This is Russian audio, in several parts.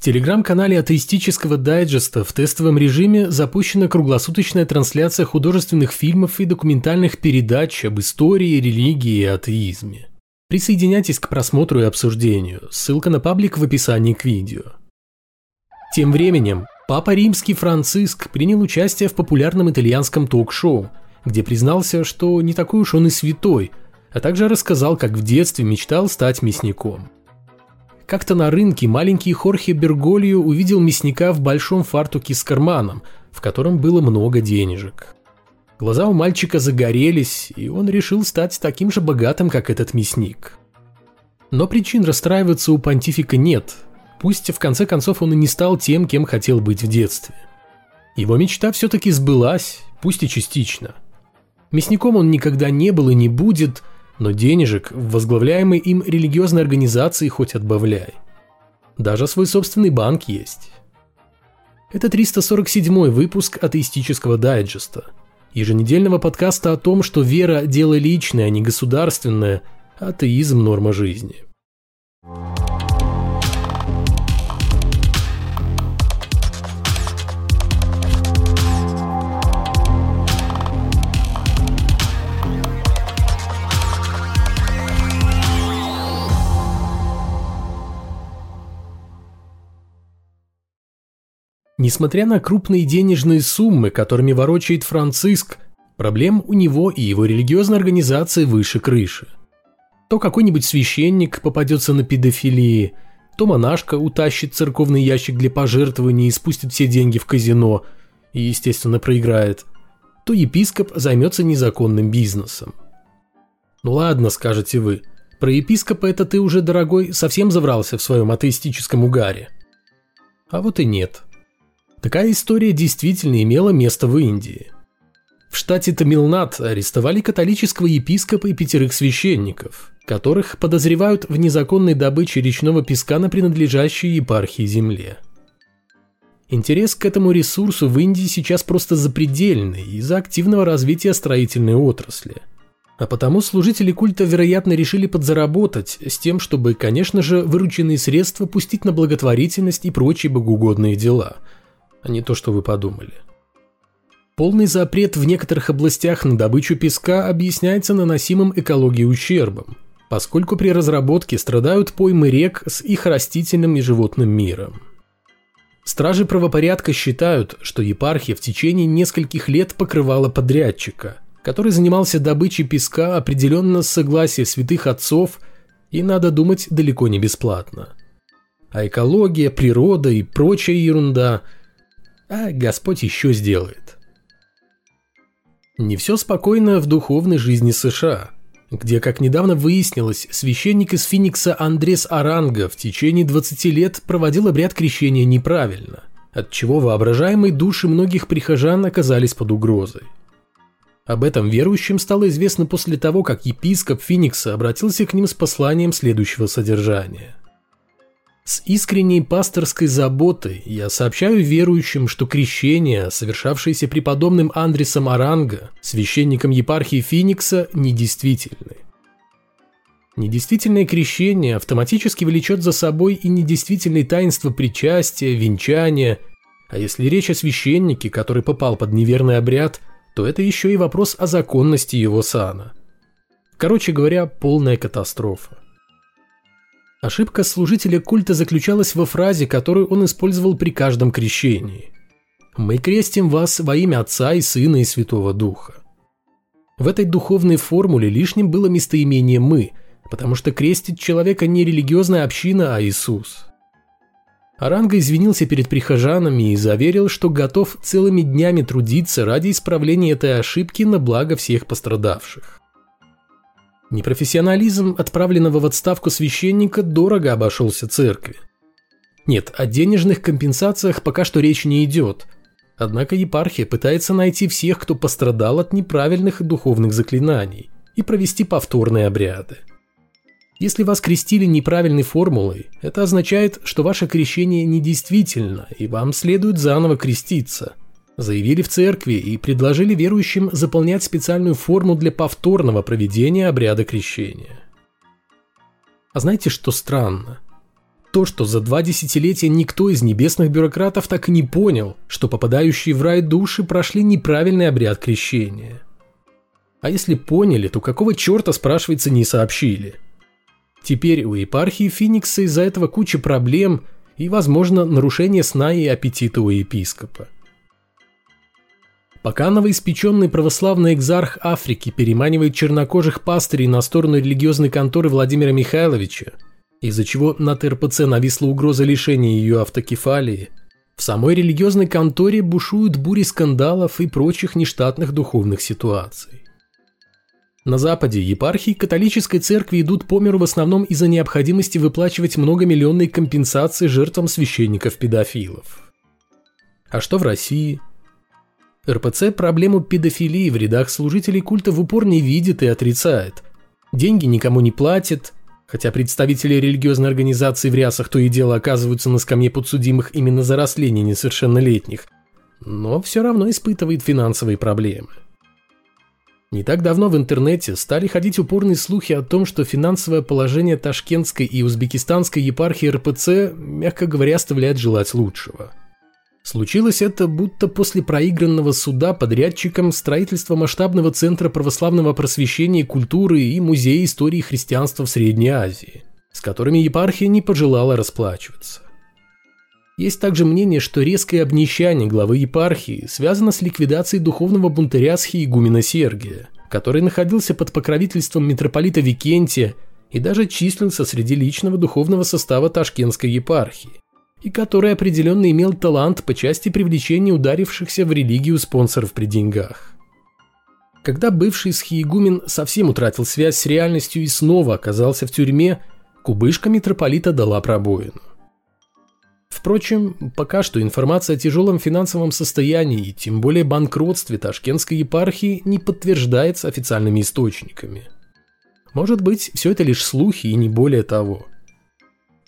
В телеграм-канале атеистического дайджеста в тестовом режиме запущена круглосуточная трансляция художественных фильмов и документальных передач об истории, религии и атеизме. Присоединяйтесь к просмотру и обсуждению. Ссылка на паблик в описании к видео. Тем временем, Папа Римский Франциск принял участие в популярном итальянском ток-шоу, где признался, что не такой уж он и святой, а также рассказал, как в детстве мечтал стать мясником. Как-то на рынке маленький Хорхе Берголио увидел мясника в большом фартуке с карманом, в котором было много денежек. Глаза у мальчика загорелись, и он решил стать таким же богатым, как этот мясник. Но причин расстраиваться у понтифика нет, пусть в конце концов он и не стал тем, кем хотел быть в детстве. Его мечта все-таки сбылась, пусть и частично. Мясником он никогда не был и не будет – но денежек в возглавляемой им религиозной организации хоть отбавляй. Даже свой собственный банк есть. Это 347 выпуск атеистического дайджеста, еженедельного подкаста о том, что вера – дело личное, а не государственное, атеизм – норма жизни – Несмотря на крупные денежные суммы, которыми ворочает Франциск, проблем у него и его религиозной организации выше крыши. То какой-нибудь священник попадется на педофилии, то монашка утащит церковный ящик для пожертвований и спустит все деньги в казино и, естественно, проиграет, то епископ займется незаконным бизнесом. Ну ладно, скажете вы, про епископа это ты уже, дорогой, совсем заврался в своем атеистическом угаре. А вот и нет – Такая история действительно имела место в Индии. В штате Тамилнад арестовали католического епископа и пятерых священников, которых подозревают в незаконной добыче речного песка на принадлежащей епархии земле. Интерес к этому ресурсу в Индии сейчас просто запредельный из-за активного развития строительной отрасли. А потому служители культа, вероятно, решили подзаработать с тем, чтобы, конечно же, вырученные средства пустить на благотворительность и прочие богоугодные дела – а не то, что вы подумали. Полный запрет в некоторых областях на добычу песка объясняется наносимым экологии ущербом, поскольку при разработке страдают поймы рек с их растительным и животным миром. Стражи правопорядка считают, что епархия в течение нескольких лет покрывала подрядчика, который занимался добычей песка определенно с согласия святых отцов и, надо думать, далеко не бесплатно. А экология, природа и прочая ерунда – а Господь еще сделает. Не все спокойно в духовной жизни США, где, как недавно выяснилось, священник из Финикса Андрес Аранга в течение 20 лет проводил обряд крещения неправильно, от чего воображаемые души многих прихожан оказались под угрозой. Об этом верующим стало известно после того, как епископ Финикса обратился к ним с посланием следующего содержания. С искренней пасторской заботой я сообщаю верующим, что крещение, совершавшееся преподобным Андресом Аранго, священником епархии Финикса, недействительны. Недействительное крещение автоматически влечет за собой и недействительные таинства причастия, венчания, а если речь о священнике, который попал под неверный обряд, то это еще и вопрос о законности его сана. Короче говоря, полная катастрофа. Ошибка служителя культа заключалась во фразе, которую он использовал при каждом крещении. «Мы крестим вас во имя Отца и Сына и Святого Духа». В этой духовной формуле лишним было местоимение «мы», потому что крестит человека не религиозная община, а Иисус. Аранга извинился перед прихожанами и заверил, что готов целыми днями трудиться ради исправления этой ошибки на благо всех пострадавших. Непрофессионализм отправленного в отставку священника дорого обошелся церкви. Нет, о денежных компенсациях пока что речь не идет. Однако епархия пытается найти всех, кто пострадал от неправильных духовных заклинаний, и провести повторные обряды. Если вас крестили неправильной формулой, это означает, что ваше крещение недействительно, и вам следует заново креститься – заявили в церкви и предложили верующим заполнять специальную форму для повторного проведения обряда крещения. А знаете, что странно? то, что за два десятилетия никто из небесных бюрократов так и не понял, что попадающие в рай души прошли неправильный обряд крещения. А если поняли, то какого черта, спрашивается, не сообщили? Теперь у епархии Феникса из-за этого куча проблем и, возможно, нарушение сна и аппетита у епископа. Пока новоиспеченный православный экзарх Африки переманивает чернокожих пастырей на сторону религиозной конторы Владимира Михайловича, из-за чего над РПЦ нависла угроза лишения ее автокефалии, в самой религиозной конторе бушуют бури скандалов и прочих нештатных духовных ситуаций. На Западе епархии католической церкви идут по миру в основном из-за необходимости выплачивать многомиллионные компенсации жертвам священников-педофилов. А что в России? РПЦ проблему педофилии в рядах служителей культа в упор не видит и отрицает. Деньги никому не платит, хотя представители религиозной организации в рясах то и дело оказываются на скамье подсудимых именно за растление несовершеннолетних, но все равно испытывает финансовые проблемы. Не так давно в интернете стали ходить упорные слухи о том, что финансовое положение ташкентской и узбекистанской епархии РПЦ, мягко говоря, оставляет желать лучшего. Случилось это будто после проигранного суда подрядчикам строительства масштабного центра православного просвещения культуры и музея истории христианства в Средней Азии, с которыми епархия не пожелала расплачиваться. Есть также мнение, что резкое обнищание главы епархии связано с ликвидацией духовного бунтаря схиегумена Сергия, который находился под покровительством митрополита Викентия и даже числился среди личного духовного состава Ташкентской епархии, и который определенно имел талант по части привлечения ударившихся в религию спонсоров при деньгах. Когда бывший схиегумен совсем утратил связь с реальностью и снова оказался в тюрьме, кубышка митрополита дала пробоину. Впрочем, пока что информация о тяжелом финансовом состоянии и тем более банкротстве Ташкентской епархии не подтверждается официальными источниками. Может быть, все это лишь слухи и не более того.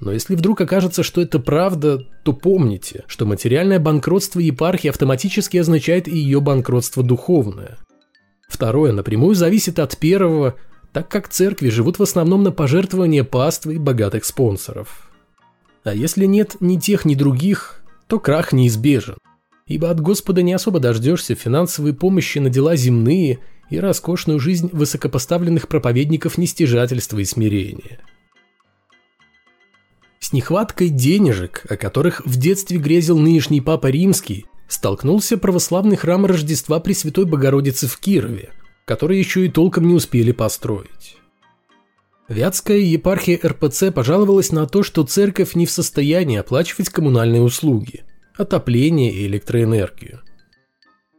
Но если вдруг окажется, что это правда, то помните, что материальное банкротство епархии автоматически означает и ее банкротство духовное. Второе напрямую зависит от первого, так как церкви живут в основном на пожертвования паствы и богатых спонсоров. А если нет ни тех, ни других, то крах неизбежен. Ибо от Господа не особо дождешься финансовой помощи на дела земные и роскошную жизнь высокопоставленных проповедников нестяжательства и смирения. С нехваткой денежек, о которых в детстве грезил нынешний Папа Римский, столкнулся православный храм Рождества Пресвятой Богородицы в Кирове, который еще и толком не успели построить. Вятская епархия РПЦ пожаловалась на то, что церковь не в состоянии оплачивать коммунальные услуги, отопление и электроэнергию.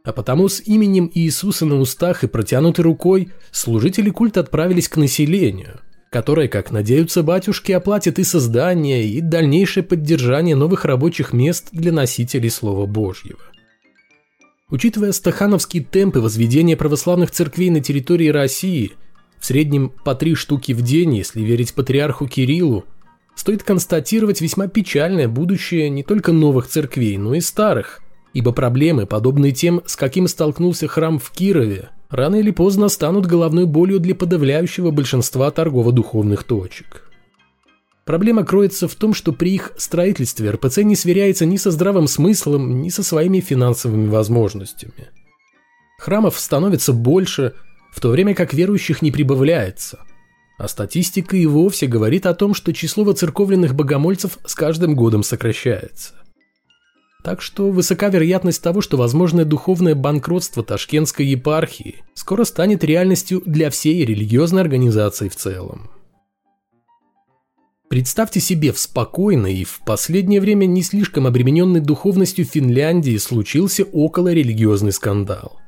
А потому с именем Иисуса на устах и протянутой рукой служители культа отправились к населению, которое, как надеются батюшки, оплатит и создание, и дальнейшее поддержание новых рабочих мест для носителей Слова Божьего. Учитывая стахановские темпы возведения православных церквей на территории России – в среднем по три штуки в день, если верить патриарху Кириллу, стоит констатировать весьма печальное будущее не только новых церквей, но и старых, ибо проблемы, подобные тем, с каким столкнулся храм в Кирове, рано или поздно станут головной болью для подавляющего большинства торгово-духовных точек. Проблема кроется в том, что при их строительстве РПЦ не сверяется ни со здравым смыслом, ни со своими финансовыми возможностями. Храмов становится больше – в то время как верующих не прибавляется. А статистика и вовсе говорит о том, что число воцерковленных богомольцев с каждым годом сокращается. Так что высока вероятность того, что возможное духовное банкротство Ташкентской епархии скоро станет реальностью для всей религиозной организации в целом. Представьте себе в спокойной и в последнее время не слишком обремененной духовностью Финляндии случился околорелигиозный скандал.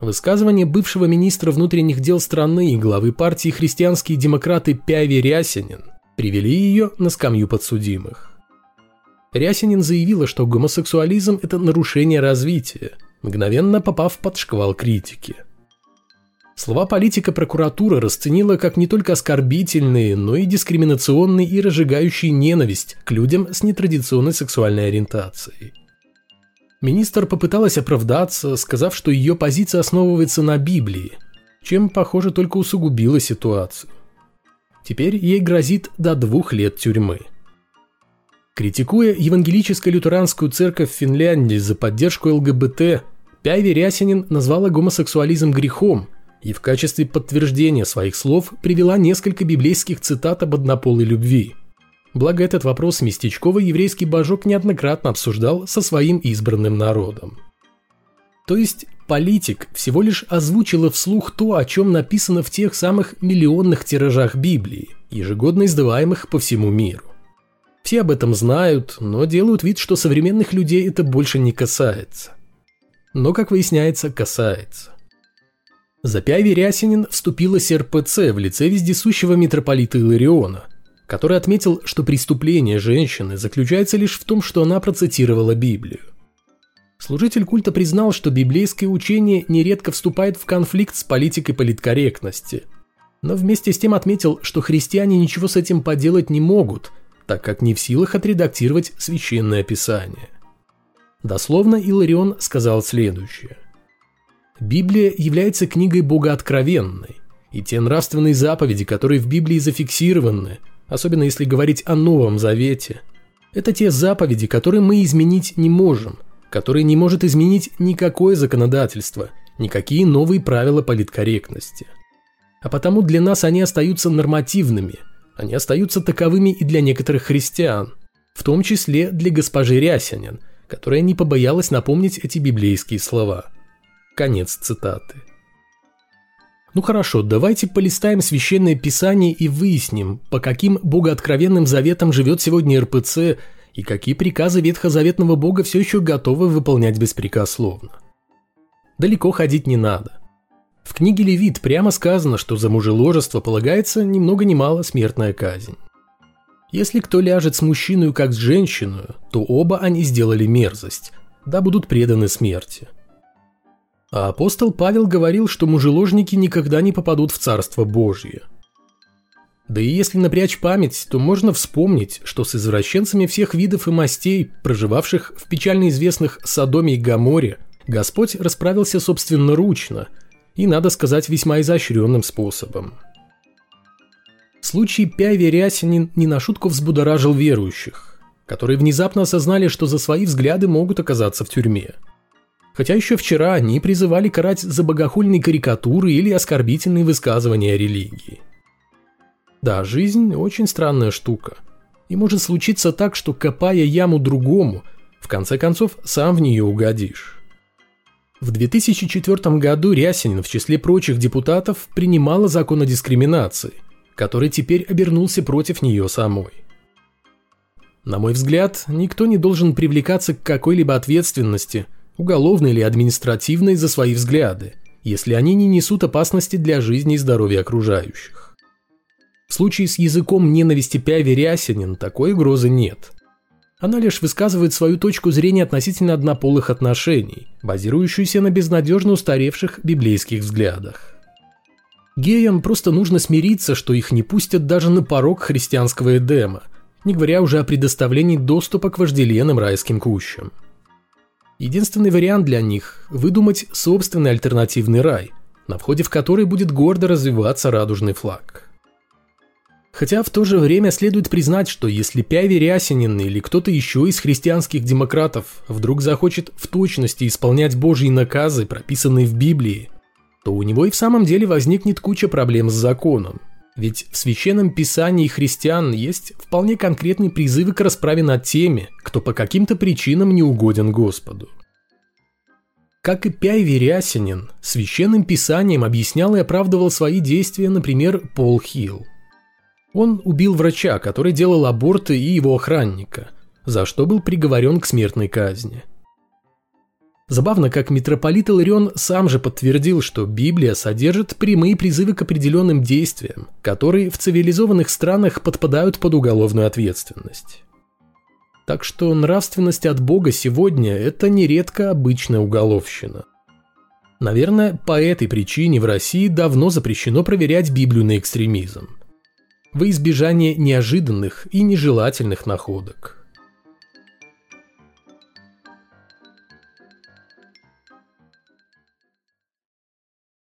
Высказывание бывшего министра внутренних дел страны и главы партии «Христианские демократы» Пяви Рясинин привели ее на скамью подсудимых. Рясинин заявила, что гомосексуализм – это нарушение развития, мгновенно попав под шквал критики. Слова политика прокуратура расценила как не только оскорбительные, но и дискриминационные и разжигающие ненависть к людям с нетрадиционной сексуальной ориентацией. Министр попыталась оправдаться, сказав, что ее позиция основывается на Библии, чем, похоже, только усугубила ситуацию. Теперь ей грозит до двух лет тюрьмы. Критикуя евангелическо-лютеранскую церковь Финляндии за поддержку ЛГБТ, Пяви Рясинин назвала гомосексуализм грехом и в качестве подтверждения своих слов привела несколько библейских цитат об однополой любви. Благо этот вопрос местечковый еврейский божок неоднократно обсуждал со своим избранным народом. То есть политик всего лишь озвучила вслух то, о чем написано в тех самых миллионных тиражах Библии, ежегодно издаваемых по всему миру. Все об этом знают, но делают вид, что современных людей это больше не касается. Но, как выясняется, касается. За Пяви Рясинин вступила РПЦ в лице вездесущего митрополита Илариона, который отметил, что преступление женщины заключается лишь в том, что она процитировала Библию. Служитель культа признал, что библейское учение нередко вступает в конфликт с политикой политкорректности, но вместе с тем отметил, что христиане ничего с этим поделать не могут, так как не в силах отредактировать священное писание. Дословно Иларион сказал следующее. Библия является книгой богооткровенной, и те нравственные заповеди, которые в Библии зафиксированы, особенно если говорить о Новом Завете, это те заповеди, которые мы изменить не можем, которые не может изменить никакое законодательство, никакие новые правила политкорректности. А потому для нас они остаются нормативными – они остаются таковыми и для некоторых христиан, в том числе для госпожи Рясянин, которая не побоялась напомнить эти библейские слова. Конец цитаты. Ну хорошо, давайте полистаем священное писание и выясним, по каким богооткровенным заветам живет сегодня РПЦ и какие приказы ветхозаветного бога все еще готовы выполнять беспрекословно. Далеко ходить не надо. В книге Левит прямо сказано, что за мужеложество полагается ни много ни мало смертная казнь. Если кто ляжет с мужчиной как с женщиной, то оба они сделали мерзость, да будут преданы смерти. А апостол Павел говорил, что мужеложники никогда не попадут в Царство Божье. Да и если напрячь память, то можно вспомнить, что с извращенцами всех видов и мастей, проживавших в печально известных Содоме и Гаморе, Господь расправился собственноручно – и, надо сказать, весьма изощренным способом. Случай Пяви Рясинин не на шутку взбудоражил верующих, которые внезапно осознали, что за свои взгляды могут оказаться в тюрьме. Хотя еще вчера они призывали карать за богохульные карикатуры или оскорбительные высказывания о религии. Да, жизнь очень странная штука. И может случиться так, что копая яму другому, в конце концов сам в нее угодишь. В 2004 году Рясинин в числе прочих депутатов принимала закон о дискриминации, который теперь обернулся против нее самой. На мой взгляд, никто не должен привлекаться к какой-либо ответственности, уголовной или административной, за свои взгляды, если они не несут опасности для жизни и здоровья окружающих. В случае с языком ненависти Пяви Рясинин такой угрозы нет – она лишь высказывает свою точку зрения относительно однополых отношений, базирующуюся на безнадежно устаревших библейских взглядах. Геям просто нужно смириться, что их не пустят даже на порог христианского Эдема, не говоря уже о предоставлении доступа к вожделенным райским кущам. Единственный вариант для них – выдумать собственный альтернативный рай, на входе в который будет гордо развиваться радужный флаг – Хотя в то же время следует признать, что если Пяви Рясинин или кто-то еще из христианских демократов вдруг захочет в точности исполнять Божьи наказы, прописанные в Библии, то у него и в самом деле возникнет куча проблем с законом. Ведь в священном писании христиан есть вполне конкретные призывы к расправе над теми, кто по каким-то причинам не угоден Господу. Как и Пяйви Рясинин, священным писанием объяснял и оправдывал свои действия, например, Пол Хилл. Он убил врача, который делал аборты и его охранника, за что был приговорен к смертной казни. Забавно, как митрополит Иларион сам же подтвердил, что Библия содержит прямые призывы к определенным действиям, которые в цивилизованных странах подпадают под уголовную ответственность. Так что нравственность от Бога сегодня – это нередко обычная уголовщина. Наверное, по этой причине в России давно запрещено проверять Библию на экстремизм во избежание неожиданных и нежелательных находок.